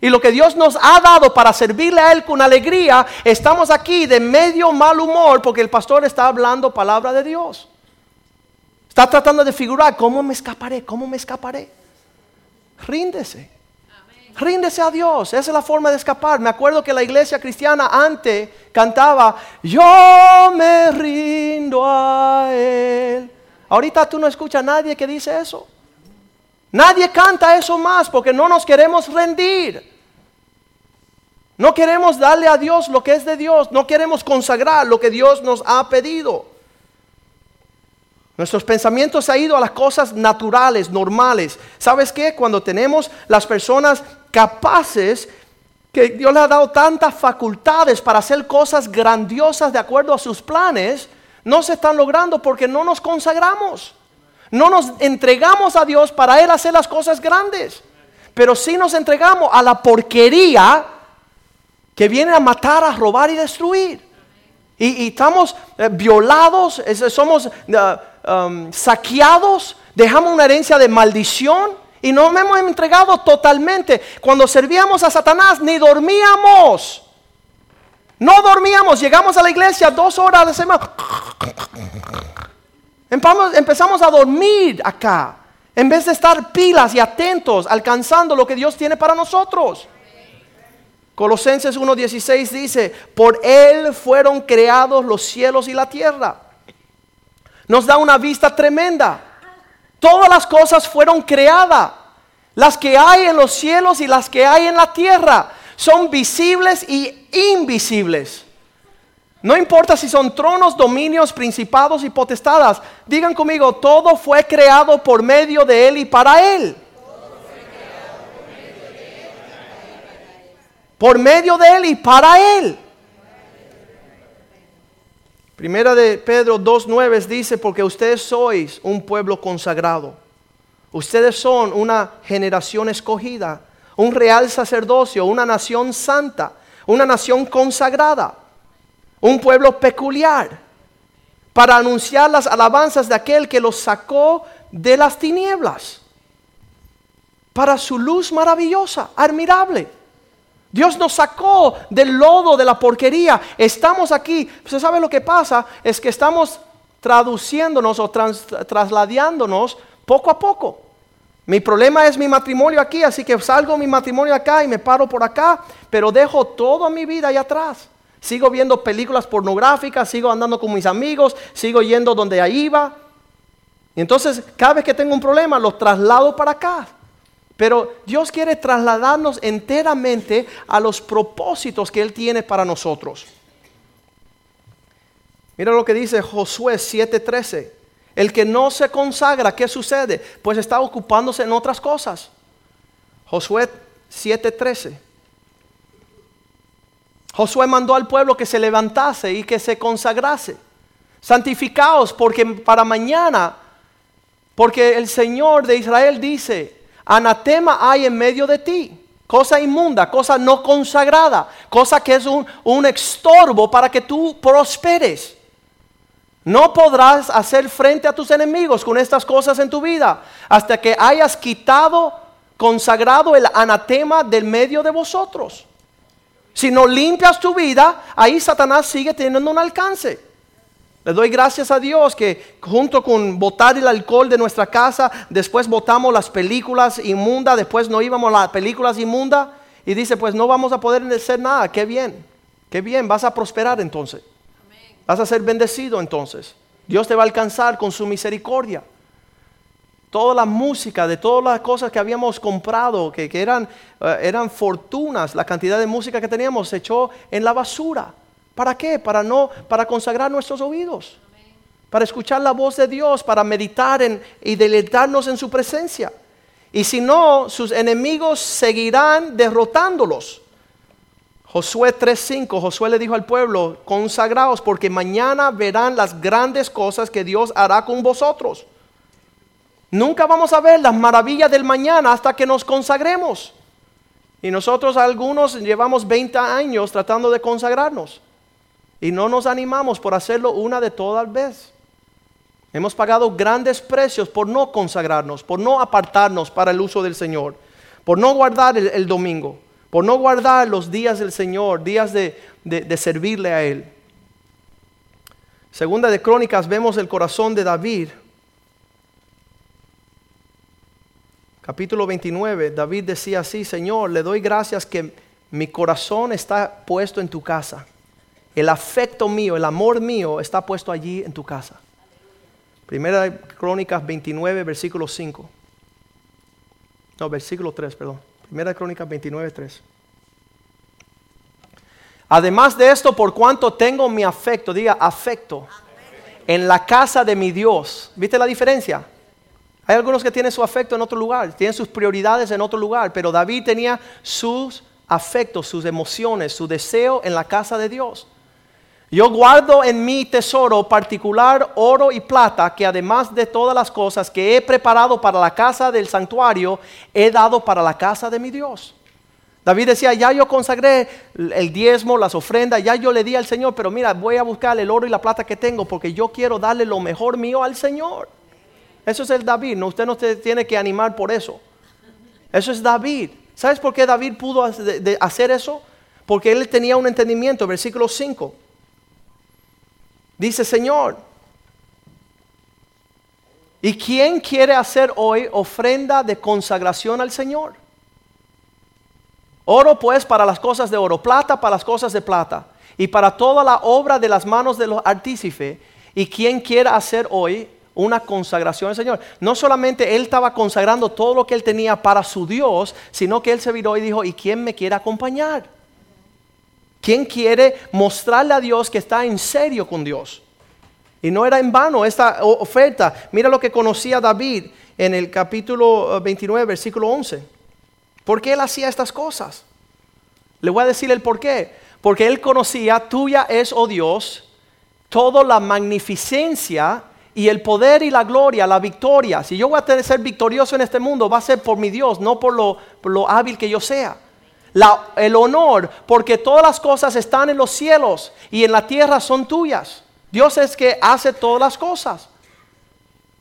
Y lo que Dios nos ha dado para servirle a Él con alegría, estamos aquí de medio mal humor porque el pastor está hablando palabra de Dios. Está tratando de figurar cómo me escaparé, cómo me escaparé. Ríndese. Ríndese a Dios. Esa es la forma de escapar. Me acuerdo que la iglesia cristiana antes cantaba, yo me rindo a Él. Ahorita tú no escuchas a nadie que dice eso. Nadie canta eso más porque no nos queremos rendir. No queremos darle a Dios lo que es de Dios. No queremos consagrar lo que Dios nos ha pedido. Nuestros pensamientos se han ido a las cosas naturales, normales. ¿Sabes qué? Cuando tenemos las personas capaces, que Dios les ha dado tantas facultades para hacer cosas grandiosas de acuerdo a sus planes, no se están logrando porque no nos consagramos. No nos entregamos a Dios para Él hacer las cosas grandes. Pero sí nos entregamos a la porquería que viene a matar, a robar y destruir. Y, estamos eh, violados, somos... Eh, Um, saqueados, dejamos una herencia de maldición Y no me hemos entregado totalmente. Cuando servíamos a Satanás, ni dormíamos. No dormíamos. Llegamos a la iglesia dos horas la semana. Empezamos a dormir acá. En vez de estar pilas y atentos, alcanzando lo que Dios tiene para nosotros. Colosenses 1.16 dice, por Él fueron creados los cielos y la tierra. Nos da una vista tremenda. Todas las cosas fueron creadas. Las que hay en los cielos y las que hay en la tierra son visibles y invisibles. No importa si son tronos, dominios, principados y potestadas. Digan conmigo, todo fue creado por medio de Él y para Él. por medio de Él y para Él. Primera de Pedro 2.9 dice, porque ustedes sois un pueblo consagrado. Ustedes son una generación escogida, un real sacerdocio, una nación santa, una nación consagrada, un pueblo peculiar, para anunciar las alabanzas de aquel que los sacó de las tinieblas, para su luz maravillosa, admirable. Dios nos sacó del lodo de la porquería. Estamos aquí. ¿Usted sabe lo que pasa? Es que estamos traduciéndonos o trasladándonos poco a poco. Mi problema es mi matrimonio aquí, así que salgo mi matrimonio acá y me paro por acá, pero dejo toda mi vida allá atrás. Sigo viendo películas pornográficas, sigo andando con mis amigos, sigo yendo donde ahí iba. Y entonces, cada vez que tengo un problema, lo traslado para acá. Pero Dios quiere trasladarnos enteramente a los propósitos que Él tiene para nosotros. Mira lo que dice Josué 7:13. El que no se consagra, ¿qué sucede? Pues está ocupándose en otras cosas. Josué 7:13. Josué mandó al pueblo que se levantase y que se consagrase. Santificaos porque para mañana, porque el Señor de Israel dice, Anatema hay en medio de ti. Cosa inmunda, cosa no consagrada, cosa que es un, un estorbo para que tú prosperes. No podrás hacer frente a tus enemigos con estas cosas en tu vida hasta que hayas quitado, consagrado el anatema del medio de vosotros. Si no limpias tu vida, ahí Satanás sigue teniendo un alcance. Le doy gracias a Dios que junto con botar el alcohol de nuestra casa, después botamos las películas inmundas, después no íbamos a las películas inmundas y dice, pues no vamos a poder hacer nada, qué bien, qué bien, vas a prosperar entonces. Vas a ser bendecido entonces. Dios te va a alcanzar con su misericordia. Toda la música, de todas las cosas que habíamos comprado, que, eran, eh, eran fortunas, la cantidad de música que teníamos se echó en la basura. ¿Para qué? Para no, para consagrar nuestros oídos, para escuchar la voz de Dios, para meditar en, y deleitarnos en su presencia. Y si no, sus enemigos seguirán derrotándolos. Josué 3:5, Josué le dijo al pueblo, consagraos porque mañana verán las grandes cosas que Dios hará con vosotros. Nunca vamos a ver las maravillas del mañana hasta que nos consagremos. Y nosotros algunos llevamos 20 años tratando de consagrarnos. Y no nos animamos por hacerlo una de todas veces. Hemos pagado grandes precios por no consagrarnos, por no apartarnos para el uso del Señor, por no guardar el, domingo, por no guardar los días del Señor, días de, de servirle a Él. Segunda de Crónicas vemos el corazón de David. Capítulo 29, David decía así, Señor, le doy gracias que mi corazón está puesto en tu casa el afecto mío, el amor mío está puesto allí en tu casa. Primera Crónicas 29, versículo 5. No, versículo 3, perdón. Primera Crónicas 29, 3. Además de esto, por cuanto tengo mi afecto, diga afecto, en la casa de mi Dios. ¿Viste la diferencia? Hay algunos que tienen su afecto en otro lugar, tienen sus prioridades en otro lugar, pero David tenía sus afectos, sus emociones, su deseo en la casa de Dios. Yo guardo en mi tesoro particular oro y plata que además de todas las cosas que he preparado para la casa del santuario, he dado para la casa de mi Dios. David decía, ya yo consagré el diezmo, las ofrendas, ya yo le di al Señor, pero mira, voy a buscar el oro y la plata que tengo porque yo quiero darle lo mejor mío al Señor. Eso es el David, no, usted no se tiene que animar por eso. Eso es David. ¿Sabes por qué David pudo hacer eso? Porque él tenía un entendimiento, versículo 5. Dice, Señor, ¿y quién quiere hacer hoy ofrenda de consagración al Señor? Oro pues para las cosas de oro, plata para las cosas de plata, y para toda la obra de las manos de los artífices. ¿Y quién quiere hacer hoy una consagración al Señor. No solamente él estaba consagrando todo lo que él tenía para su Dios, sino que él se viró y dijo, ¿y quién me quiere acompañar? ¿Quién quiere mostrarle a Dios que está en serio con Dios? Y no era en vano esta oferta. Mira lo que conocía David en el capítulo 29, eh, versículo 11. ¿Por qué él hacía estas cosas? Le voy a decir el por qué. Porque él conocía, tuya es, oh Dios, toda la magnificencia y el poder y la gloria, la victoria. Si yo voy a ser victorioso en este mundo, va a ser por mi Dios, no por lo, lo hábil que yo sea. El honor, porque todas las cosas están en los cielos y en la tierra son tuyas. Dios es que hace todas las cosas.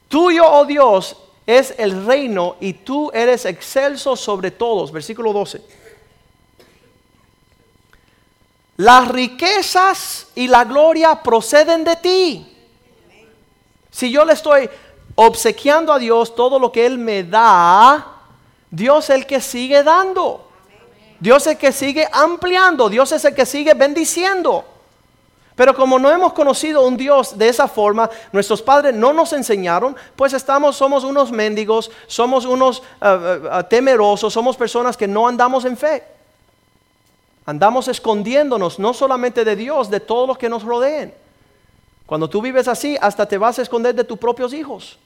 Tuyo, oh Dios, es el reino y tú eres excelso sobre todos. Versículo 12. Las riquezas y la gloria proceden de ti si yo le estoy obsequiando a Dios todo lo que Él me da, Dios es el que sigue dando. Dios es el que sigue ampliando. Dios es el que sigue bendiciendo. Pero como no hemos conocido un Dios de esa forma, nuestros padres no nos enseñaron, pues estamos, somos unos mendigos, somos unos eh, eh, temerosos, somos personas que no andamos en fe. Andamos escondiéndonos no solamente de Dios, de todos los que nos rodeen. Cuando tú vives así, hasta te vas a esconder de tus propios hijos,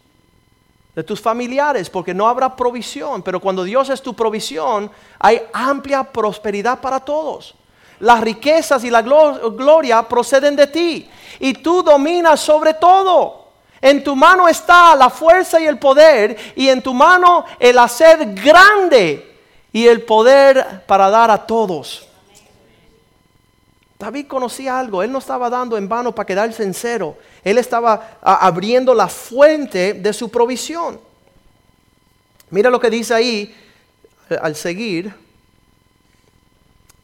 de tus familiares, porque no habrá provisión. Pero cuando Dios es tu provisión, hay amplia prosperidad para todos. Las riquezas y la gloria proceden de ti. Y tú dominas sobre todo. En tu mano está la fuerza y el poder. Y en tu mano el hacer grande y el poder para dar a todos. David conocía algo, él no estaba dando en vano para quedarse en cero, él estaba abriendo la fuente de su provisión. Mira lo que dice ahí eh, al seguir,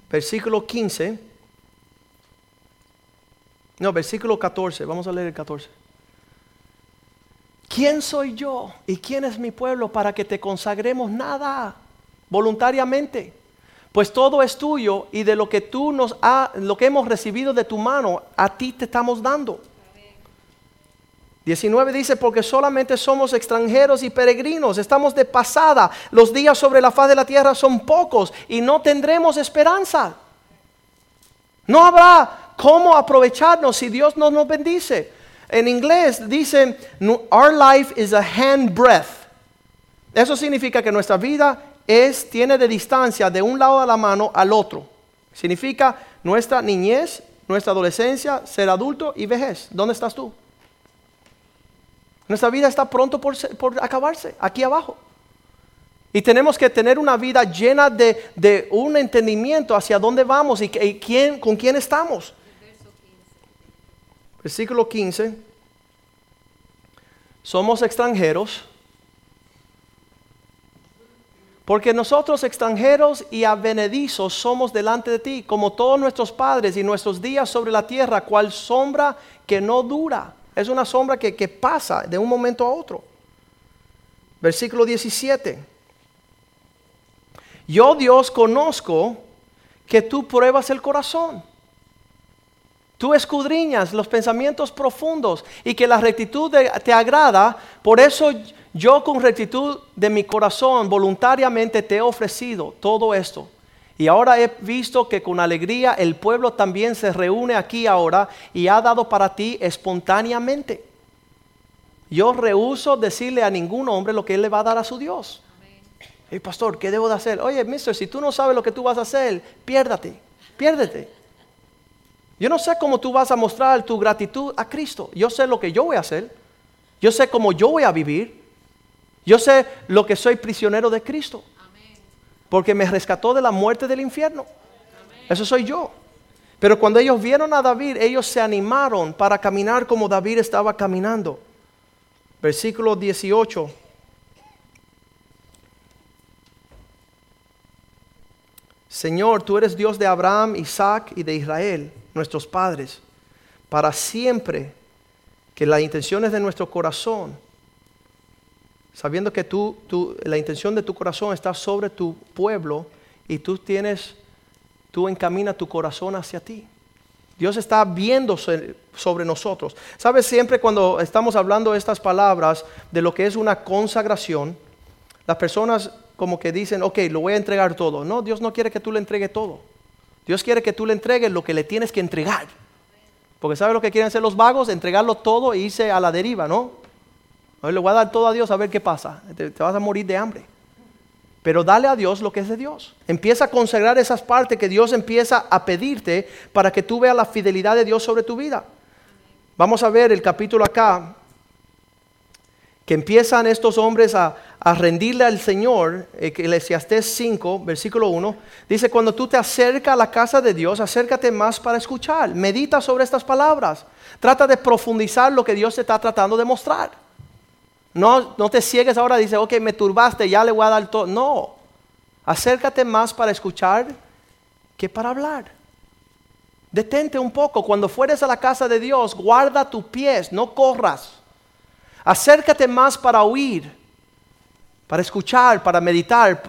versículo 15, no, versículo 14, vamos a leer el 14. ¿Quién soy yo y quién es mi pueblo para que te consagremos nada voluntariamente? Pues todo es tuyo y de lo que tú nos ha, lo que hemos recibido de tu mano, a ti te estamos dando. 19 dice, porque solamente somos extranjeros y peregrinos, estamos de pasada, los días sobre la faz de la tierra son pocos y no tendremos esperanza. No habrá cómo aprovecharnos si Dios no nos bendice. En inglés dicen, our life is a hand breath. Eso significa que nuestra vida es, tiene de distancia de un lado de la mano al otro. Significa nuestra niñez, nuestra adolescencia, ser adulto y vejez. ¿Dónde estás tú? Nuestra vida está pronto por, acabarse, aquí abajo. Y tenemos que tener una vida llena de, un entendimiento hacia dónde vamos y, y quién, con quién estamos. Versículo 15. Somos extranjeros porque nosotros extranjeros y avenedizos somos delante de ti, como todos nuestros padres y nuestros días sobre la tierra, cual sombra que no dura. Es una sombra que, que pasa de un momento a otro. Versículo 17. Yo Dios conozco que tú pruebas el corazón. Tú escudriñas los pensamientos profundos y que la rectitud te agrada. Por eso yo con rectitud de mi corazón voluntariamente te he ofrecido todo esto. Y ahora he visto que con alegría el pueblo también se reúne aquí ahora y ha dado para ti espontáneamente. Yo rehuso decirle a ningún hombre lo que él le va a dar a su Dios. Hey, pastor, ¿qué debo de hacer? Oye, mister, si tú no sabes lo que tú vas a hacer, piérdate, piérdete. Yo no sé cómo tú vas a mostrar tu gratitud a Cristo. Yo sé lo que yo voy a hacer. Yo sé cómo yo voy a vivir. Yo sé lo que soy prisionero de Cristo. Porque me rescató de la muerte del infierno. Eso soy yo. Pero cuando ellos vieron a David, ellos se animaron para caminar como David estaba caminando. Versículo 18. Señor, tú eres Dios de Abraham, Isaac y de Israel, nuestros padres, para siempre que las intenciones de nuestro corazón, sabiendo que tú, la intención de tu corazón está sobre tu pueblo y tú tienes, tú encaminas tu corazón hacia ti. Dios está viendo sobre nosotros. ¿Sabes? Siempre cuando estamos hablando estas palabras de lo que es una consagración, las personas como que dicen, ok, lo voy a entregar todo. No, Dios no quiere que tú le entregues todo. Dios quiere que tú le entregues lo que le tienes que entregar. Porque ¿sabes lo que quieren hacer los vagos? Entregarlo todo e irse a la deriva, ¿no? Hoy le voy a dar todo a Dios a ver qué pasa. Te, vas a morir de hambre. Pero dale a Dios lo que es de Dios. Empieza a consagrar esas partes que Dios empieza a pedirte para que tú veas la fidelidad de Dios sobre tu vida. Vamos a ver el capítulo acá, que empiezan estos hombres a, rendirle al Señor, eh, Eclesiastés 5, versículo 1, dice, cuando tú te acercas a la casa de Dios, acércate más para escuchar, medita sobre estas palabras, trata de profundizar lo que Dios te está tratando de mostrar. No, no te ciegues ahora, dice, ok, me turbaste, ya le voy a dar todo. No, acércate más para escuchar que para hablar. Detente un poco, cuando fueres a la casa de Dios, guarda tus pies, no corras. Acércate más para oír, para escuchar, para meditar,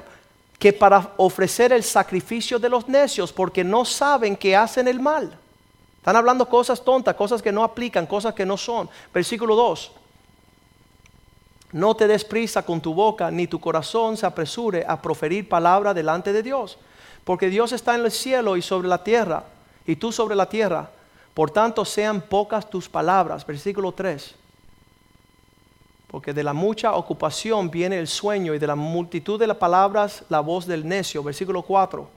que para ofrecer el sacrificio de los necios, porque no saben que hacen el mal. Están hablando cosas tontas, cosas que no aplican, cosas que no son. Versículo 2. No te des prisa con tu boca, ni tu corazón se apresure a proferir palabra delante de Dios, porque Dios está en el cielo y sobre la tierra, y tú sobre la tierra. Por tanto, sean pocas tus palabras. Versículo 3. Porque de la mucha ocupación viene el sueño y de la multitud de las palabras la voz del necio. Versículo 4.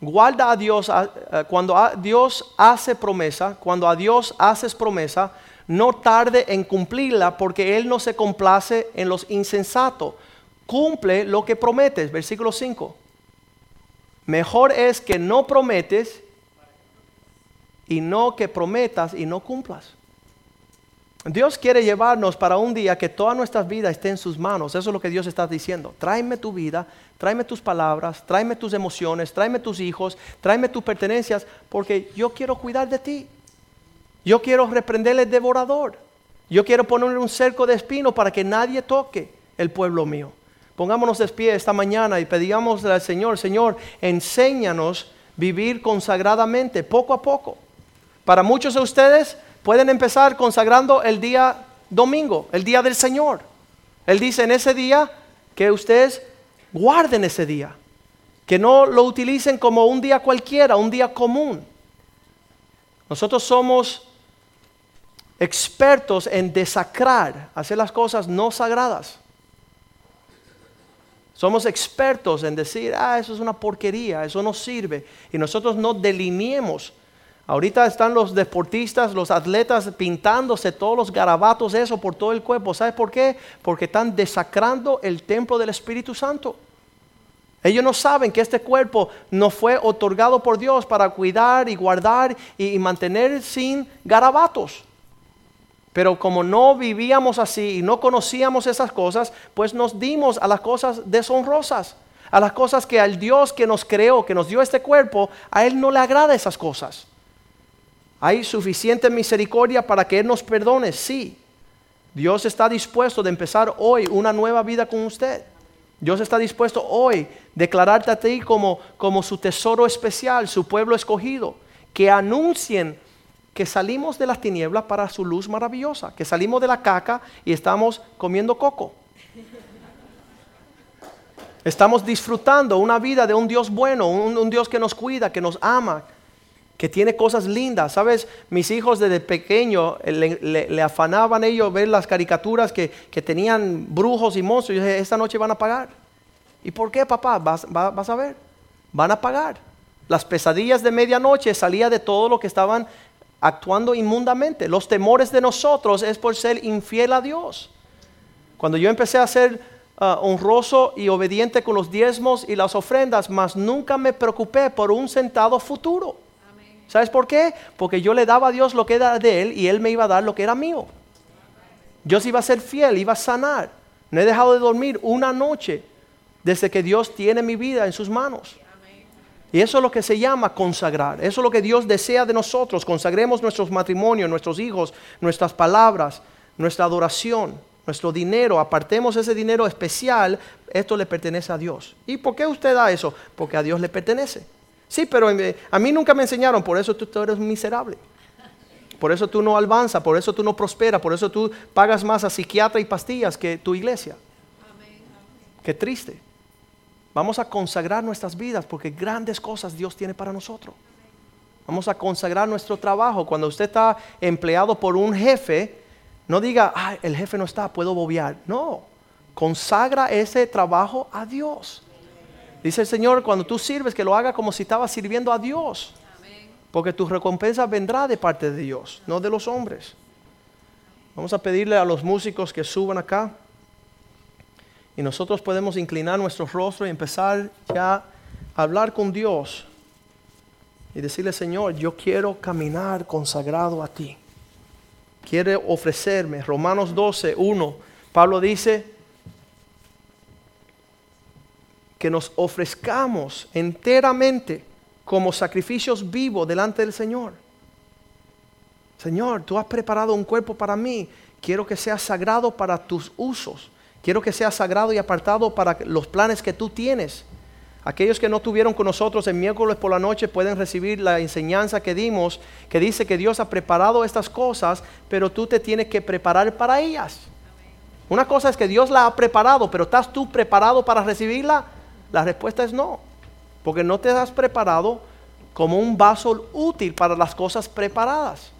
Guarda a Dios cuando a Dios hace promesa, cuando a Dios haces promesa, no tarde en cumplirla porque Él no se complace en los insensatos. Cumple lo que prometes. Versículo 5. Mejor es que no prometes y no que prometas y no cumplas. Dios quiere llevarnos para un día que toda nuestra vida esté en sus manos. Eso es lo que Dios está diciendo. Tráeme tu vida, tráeme tus palabras, tráeme tus emociones, tráeme tus hijos, tráeme tus pertenencias, porque yo quiero cuidar de ti. Yo quiero reprenderle el devorador. Yo quiero ponerle un cerco de espino para que nadie toque el pueblo mío. Pongámonos de pie esta mañana y pedíamos al Señor, Señor, enséñanos vivir consagradamente, poco a poco. Para muchos de ustedes, pueden empezar consagrando el día domingo, el día del Señor. Él dice en ese día que ustedes guarden ese día, que no lo utilicen como un día cualquiera, un día común. Nosotros somos expertos en desacrar, hacer las cosas no sagradas. Somos expertos en decir, ah, eso es una porquería, eso no sirve. Y nosotros no delineemos Ahorita están los deportistas, los atletas pintándose todos los garabatos, eso por todo el cuerpo. ¿Sabes por qué? Porque están desacrando el templo del Espíritu Santo. Ellos no saben que este cuerpo no fue otorgado por Dios para cuidar y guardar y, mantener sin garabatos. Pero como no vivíamos así y no conocíamos esas cosas, pues nos dimos a las cosas deshonrosas, a las cosas que al Dios que nos creó, que nos dio este cuerpo, a Él no le agrada esas cosas. ¿Hay suficiente misericordia para que Él nos perdone? Sí. Dios está dispuesto de empezar hoy una nueva vida con usted. Dios está dispuesto hoy a declararte a ti como, como su tesoro especial, su pueblo escogido. Que anuncien que salimos de las tinieblas para su luz maravillosa. Que salimos de la caca y estamos comiendo coco. Estamos disfrutando una vida de un Dios bueno, un Dios que nos cuida, que nos ama, que tiene cosas lindas. Sabes, mis hijos desde pequeño eh, le, afanaban ellos ver las caricaturas que, tenían brujos y monstruos. Yo dije, esta noche van a pagar. ¿Y por qué, papá? Vas, vas a ver. Van a pagar. Las pesadillas de medianoche salía de todo lo que estaban actuando inmundamente. Los temores de nosotros es por ser infiel a Dios. Cuando yo empecé a ser ah, honroso y obediente con los diezmos y las ofrendas, mas nunca me preocupé por un sentado futuro. ¿Sabes por qué? Porque yo le daba a Dios lo que era de Él y Él me iba a dar lo que era mío. Dios iba a ser fiel, iba a sanar. No he dejado de dormir una noche desde que Dios tiene mi vida en sus manos. Y eso es lo que se llama consagrar. Eso es lo que Dios desea de nosotros. Consagremos nuestros matrimonios, nuestros hijos, nuestras palabras, nuestra adoración, nuestro dinero. Apartemos ese dinero especial. Esto le pertenece a Dios. ¿Y por qué usted da eso? Porque a Dios le pertenece. Sí, pero eh, a mí nunca me enseñaron. Por eso tú eres miserable. Por eso tú no avanzas, por eso tú no prosperas, por eso tú pagas más a psiquiatra y pastillas que tu iglesia. Qué triste. Vamos a consagrar nuestras vidas porque grandes cosas Dios tiene para nosotros. Vamos a consagrar nuestro trabajo. Cuando usted está empleado por un jefe, no diga, ah, el jefe no está, puedo bobear. No, consagra ese trabajo a Dios. Dice el Señor, cuando tú sirves, que lo haga como si estaba sirviendo a Dios. Porque tu recompensa vendrá de parte de Dios, no de los hombres. Vamos a pedirle a los músicos que suban acá. Y nosotros podemos inclinar nuestro rostro y empezar ya a hablar con Dios. Y decirle, Señor, yo quiero caminar consagrado a ti. Quiere ofrecerme. Romanos 12, 1. Pablo dice que nos ofrezcamos enteramente como sacrificios vivos delante del Señor. Señor, tú has preparado un cuerpo para mí. Quiero que sea sagrado para tus usos. Quiero que sea sagrado y apartado para los planes que tú tienes. Aquellos que no tuvieron con nosotros el miércoles por la noche pueden recibir la enseñanza que dimos, que dice que Dios ha preparado estas cosas, pero tú te tienes que preparar para ellas. Una cosa es que Dios la ha preparado, pero ¿estás tú preparado para recibirla? La respuesta es no porque no te has preparado como un vaso útil para las cosas preparadas.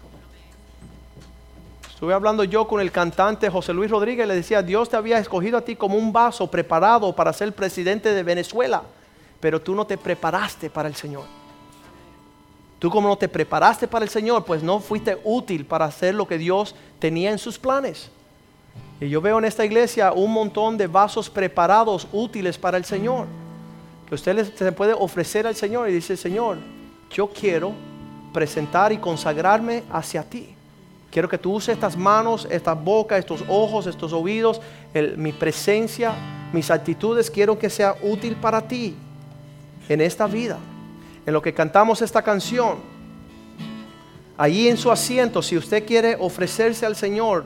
Estuve hablando yo con el cantante José Luis Rodríguez, le decía, Dios te había escogido a ti como un vaso preparado para ser presidente de Venezuela, pero tú no te preparaste para el Señor. Tú como no te preparaste para el Señor, pues no fuiste útil para hacer lo que Dios tenía en sus planes. Y yo veo en esta iglesia un montón de vasos preparados, útiles para el Señor que usted se puede ofrecer al Señor y dice, Señor, yo quiero presentar y consagrarme hacia ti. Quiero que tú uses estas manos, esta boca, estos ojos, estos oídos, mi presencia, mis actitudes. Quiero que sea útil para ti en esta vida. En lo que cantamos esta canción, allí en su asiento, si usted quiere ofrecerse al Señor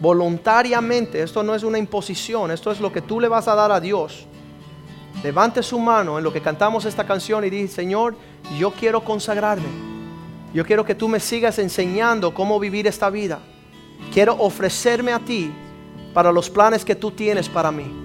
voluntariamente, esto no es una imposición, esto es lo que tú le vas a dar a Dios levante su mano en lo que cantamos esta canción y dice, Señor, yo quiero consagrarme. Yo quiero que tú me sigas enseñando cómo vivir esta vida. Quiero ofrecerme a ti para los planes que tú tienes para mí.